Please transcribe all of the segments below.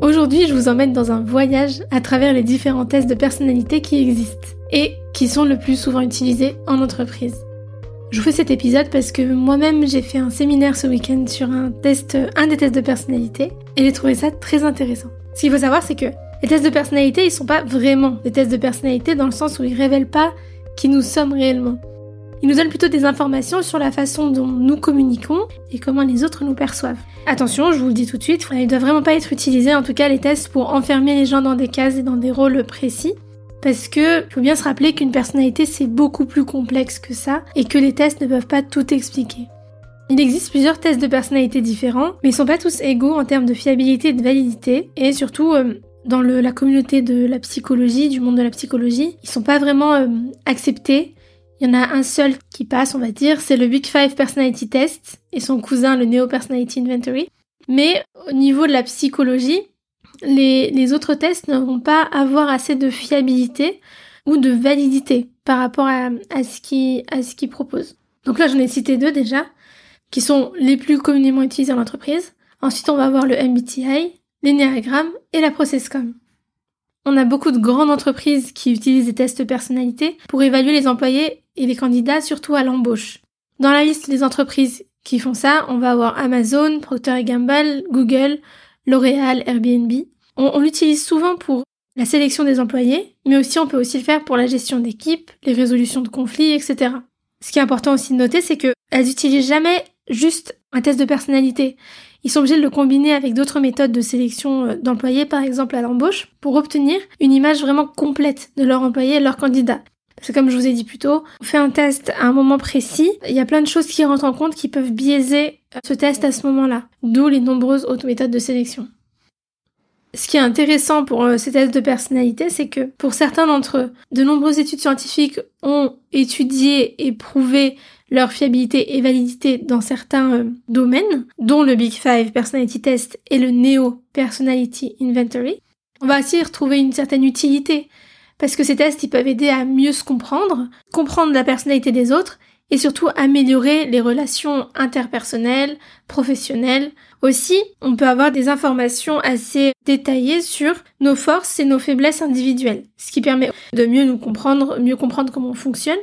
Aujourd'hui, je vous emmène dans un voyage à travers les différents tests de personnalité qui existent et qui sont le plus souvent utilisés en entreprise. Je vous fais cet épisode parce que moi-même j'ai fait un séminaire ce week-end sur un test, un des tests de personnalité et j'ai trouvé ça très intéressant. Ce qu'il faut savoir c'est que les tests de personnalité ils sont pas vraiment des tests de personnalité dans le sens où ils révèlent pas qui nous sommes réellement. Ils nous donnent plutôt des informations sur la façon dont nous communiquons et comment les autres nous perçoivent. Attention, je vous le dis tout de suite, ils ne doivent vraiment pas être utilisés, en tout cas les tests, pour enfermer les gens dans des cases et dans des rôles précis. Parce que faut bien se rappeler qu'une personnalité c'est beaucoup plus complexe que ça et que les tests ne peuvent pas tout expliquer. Il existe plusieurs tests de personnalité différents, mais ils sont pas tous égaux en termes de fiabilité et de validité, et surtout euh, dans la communauté de la psychologie, du monde de la psychologie, ils sont pas vraiment euh, acceptés il y en a un seul qui passe, on va dire, c'est le Big Five Personality Test et son cousin, le Neo Personality Inventory. Mais au niveau de la psychologie, les, autres tests ne vont pas avoir assez de fiabilité ou de validité par rapport à, ce qu'ils ce proposent. Donc là, j'en ai cité deux déjà, qui sont les plus communément utilisés en entreprise. Ensuite, on va avoir le MBTI, l'énéagramme et la ProcessCom. On a beaucoup de grandes entreprises qui utilisent des tests de personnalité pour évaluer les employés et les candidats surtout à l'embauche. Dans la liste des entreprises qui font ça, on va avoir Amazon, Procter Gamble, Google, L'Oréal, Airbnb. On, l'utilise souvent pour la sélection des employés, mais aussi on peut aussi le faire pour la gestion d'équipe, les résolutions de conflits, etc. Ce qui est important aussi de noter, c'est qu'elles n'utilisent jamais juste un test de personnalité. Ils sont obligés de le combiner avec d'autres méthodes de sélection euh, d'employés, par exemple à l'embauche, pour obtenir une image vraiment complète de leur employé et leur candidat. Parce que comme je vous ai dit plus tôt, on fait un test à un moment précis, il y a plein de choses qui rentrent en compte qui peuvent biaiser euh, ce test à ce moment-là, d'où les nombreuses autres méthodes de sélection. Ce qui est intéressant pour euh, ces tests de personnalité, c'est que pour certains d'entre eux, de nombreuses études scientifiques ont étudié et prouvé leur fiabilité et validité dans certains euh, domaines, dont le Big Five Personality Test et le Neo Personality Inventory. On va aussi retrouver une certaine utilité, parce que ces tests, ils peuvent aider à mieux se comprendre, comprendre la personnalité des autres, et surtout améliorer les relations interpersonnelles, professionnelles. Aussi, on peut avoir des informations assez détaillées sur nos forces et nos faiblesses individuelles, ce qui permet de mieux nous comprendre, mieux comprendre comment on fonctionne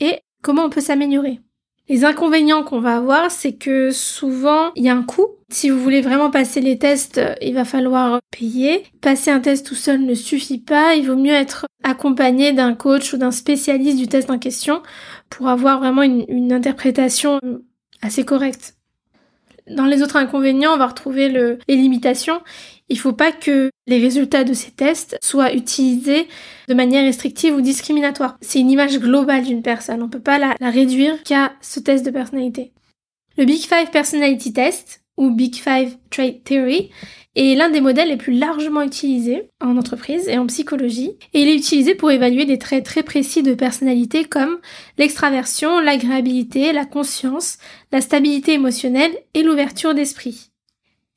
et comment on peut s'améliorer. Les inconvénients qu'on va avoir, c'est que souvent, il y a un coût. Si vous voulez vraiment passer les tests, il va falloir payer. Passer un test tout seul ne suffit pas. Il vaut mieux être accompagné d'un coach ou d'un spécialiste du test en question pour avoir vraiment une, interprétation assez correcte. Dans les autres inconvénients, on va retrouver le, les limitations. Il ne faut pas que les résultats de ces tests soient utilisés de manière restrictive ou discriminatoire. C'est une image globale d'une personne. On ne peut pas la, réduire qu'à ce test de personnalité. Le Big Five Personality Test, ou Big Five Trait Theory, est l'un des modèles les plus largement utilisés en entreprise et en psychologie, et il est utilisé pour évaluer des traits très précis de personnalité comme l'extraversion, l'agréabilité, la conscience, la stabilité émotionnelle et l'ouverture d'esprit.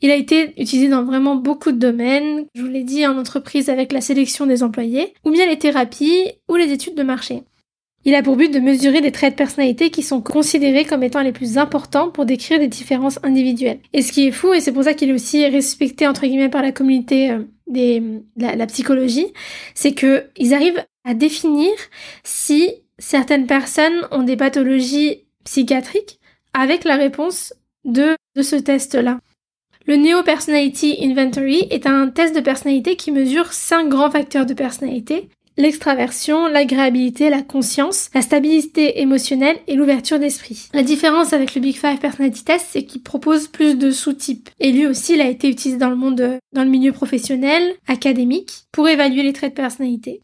Il a été utilisé dans vraiment beaucoup de domaines, je vous l'ai dit, en entreprise avec la sélection des employés, ou bien les thérapies ou les études de marché. Il a pour but de mesurer des traits de personnalité qui sont considérés comme étant les plus importants pour décrire des différences individuelles. Et ce qui est fou, et c'est pour ça qu'il est aussi respecté entre guillemets par la communauté euh, des, la, psychologie, c'est que ils arrivent à définir si certaines personnes ont des pathologies psychiatriques avec la réponse de, de ce test-là. Le Neo Personality Inventory est un test de personnalité qui mesure cinq grands facteurs de personnalité l'extraversion, l'agréabilité, la conscience, la stabilité émotionnelle et l'ouverture d'esprit. La différence avec le Big Five Personality Test, c'est qu'il propose plus de sous-types. Et lui aussi, il a été utilisé dans le monde, dans le milieu professionnel, académique, pour évaluer les traits de personnalité.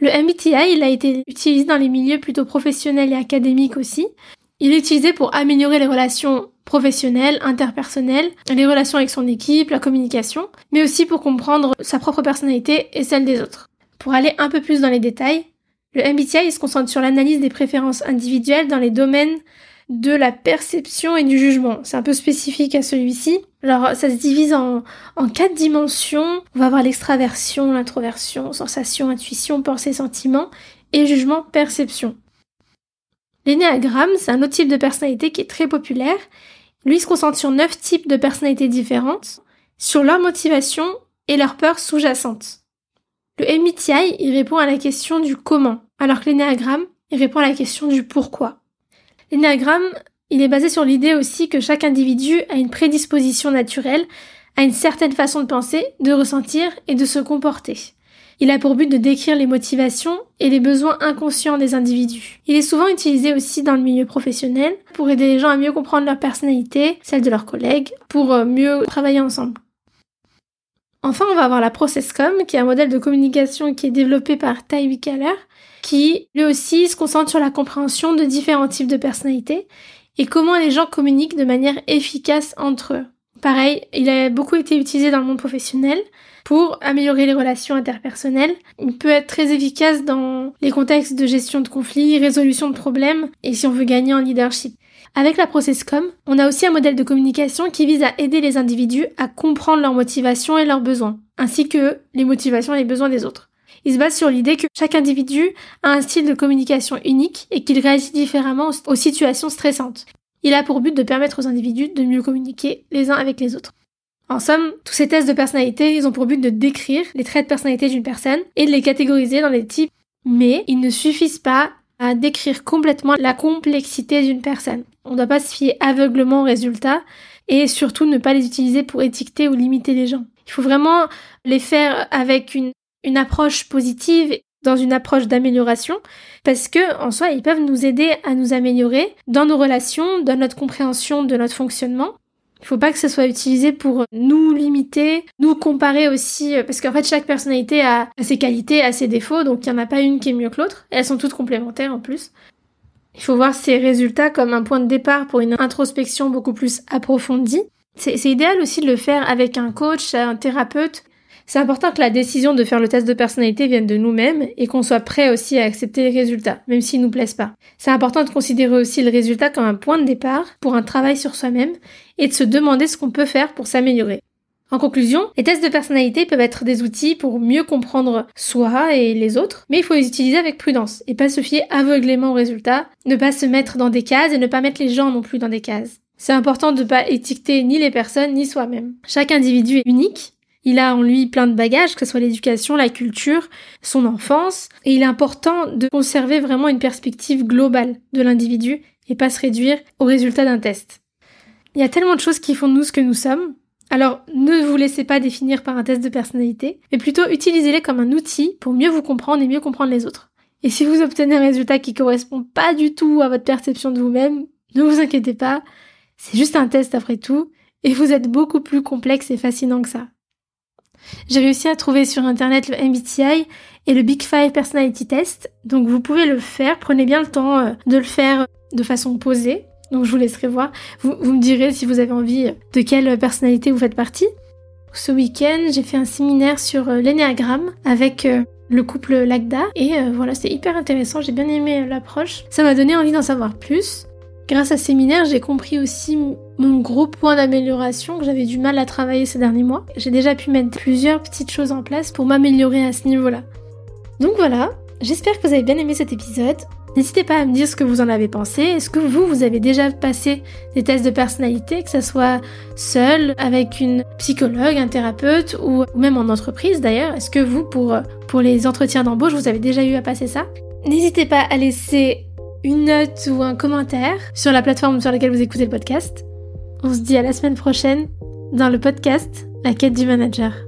Le MBTI, il a été utilisé dans les milieux plutôt professionnels et académiques aussi. Il est utilisé pour améliorer les relations professionnelles, interpersonnelles, les relations avec son équipe, la communication, mais aussi pour comprendre sa propre personnalité et celle des autres. Pour aller un peu plus dans les détails, le MBTI se concentre sur l'analyse des préférences individuelles dans les domaines de la perception et du jugement. C'est un peu spécifique à celui-ci. Alors ça se divise en, en quatre dimensions. On va avoir l'extraversion, l'introversion, sensation, intuition, pensée, sentiment et jugement, perception. L'énéagramme, c'est un autre type de personnalité qui est très populaire. Lui se concentre sur neuf types de personnalités différentes, sur leur motivation et leurs peurs sous-jacentes. Le MBTI, il répond à la question du comment, alors que l'énéagramme, il répond à la question du pourquoi. L'énéagramme, il est basé sur l'idée aussi que chaque individu a une prédisposition naturelle à une certaine façon de penser, de ressentir et de se comporter. Il a pour but de décrire les motivations et les besoins inconscients des individus. Il est souvent utilisé aussi dans le milieu professionnel pour aider les gens à mieux comprendre leur personnalité, celle de leurs collègues, pour euh, mieux travailler ensemble. Enfin, on va avoir la ProcessCom, qui est un modèle de communication qui est développé par Ty Keller, qui lui aussi se concentre sur la compréhension de différents types de personnalités et comment les gens communiquent de manière efficace entre eux. Pareil, il a beaucoup été utilisé dans le monde professionnel pour améliorer les relations interpersonnelles. Il peut être très efficace dans les contextes de gestion de conflits, résolution de problèmes et si on veut gagner en leadership. Avec la ProcessCom, on a aussi un modèle de communication qui vise à aider les individus à comprendre leurs motivations et leurs besoins, ainsi que les motivations et les besoins des autres. Il se base sur l'idée que chaque individu a un style de communication unique et qu'il réagit différemment aux situations stressantes. Il a pour but de permettre aux individus de mieux communiquer les uns avec les autres. En somme, tous ces tests de personnalité, ils ont pour but de décrire les traits de personnalité d'une personne et de les catégoriser dans des types, mais ils ne suffisent pas à décrire complètement la complexité d'une personne. On ne doit pas se fier aveuglement aux résultats et surtout ne pas les utiliser pour étiqueter ou limiter les gens. Il faut vraiment les faire avec une, une approche positive dans une approche d'amélioration parce que en soi ils peuvent nous aider à nous améliorer dans nos relations, dans notre compréhension de notre fonctionnement. Il faut pas que ce soit utilisé pour nous limiter, nous comparer aussi parce qu'en fait chaque personnalité a ses qualités, a ses défauts donc il n'y en a pas une qui est mieux que l'autre, elles sont toutes complémentaires en plus. Il faut voir ces résultats comme un point de départ pour une introspection beaucoup plus approfondie. C'est idéal aussi de le faire avec un coach, un thérapeute, c'est important que la décision de faire le test de personnalité vienne de nous-mêmes et qu'on soit prêt aussi à accepter les résultats, même s'ils nous plaisent pas. C'est important de considérer aussi le résultat comme un point de départ pour un travail sur soi-même et de se demander ce qu'on peut faire pour s'améliorer. En conclusion, les tests de personnalité peuvent être des outils pour mieux comprendre soi et les autres, mais il faut les utiliser avec prudence et pas se fier aveuglément aux résultats, ne pas se mettre dans des cases et ne pas mettre les gens non plus dans des cases. C'est important de ne pas étiqueter ni les personnes ni soi-même. Chaque individu est unique il a en lui plein de bagages, que ce soit l'éducation, la culture, son enfance, et il est important de conserver vraiment une perspective globale de l'individu et pas se réduire au résultat d'un test. Il y a tellement de choses qui font de nous ce que nous sommes, alors ne vous laissez pas définir par un test de personnalité, mais plutôt utilisez-les comme un outil pour mieux vous comprendre et mieux comprendre les autres. Et si vous obtenez un résultat qui correspond pas du tout à votre perception de vous-même, ne vous inquiétez pas, c'est juste un test après tout, et vous êtes beaucoup plus complexe et fascinant que ça. J'ai réussi à trouver sur internet le MBTI et le Big Five Personality Test. Donc vous pouvez le faire. Prenez bien le temps euh, de le faire de façon posée. Donc je vous laisserai voir. Vous, me direz si vous avez envie de quelle personnalité vous faites partie. Ce week-end, j'ai fait un séminaire sur euh, l'énéagramme avec euh, le couple Lagda et voilà, c'est hyper intéressant. J'ai bien aimé l'approche. Ça m'a donné envie d'en savoir plus. Grâce à ce séminaire, j'ai compris aussi mon gros point d'amélioration que j'avais du mal à travailler ces derniers mois. J'ai déjà pu mettre plusieurs petites choses en place pour m'améliorer à ce niveau-là. Donc voilà, j'espère que vous avez bien aimé cet épisode. N'hésitez pas à me dire ce que vous en avez pensé. Est-ce que vous, vous avez déjà passé des tests de personnalité, que ce soit seul, avec une psychologue, un thérapeute ou même en entreprise d'ailleurs? Est-ce que vous, pour, pour les entretiens d'embauche, vous avez déjà eu à passer ça? N'hésitez pas à laisser une note ou un commentaire sur la plateforme sur laquelle vous écoutez le podcast. On se dit à la semaine prochaine dans le podcast La quête du manager.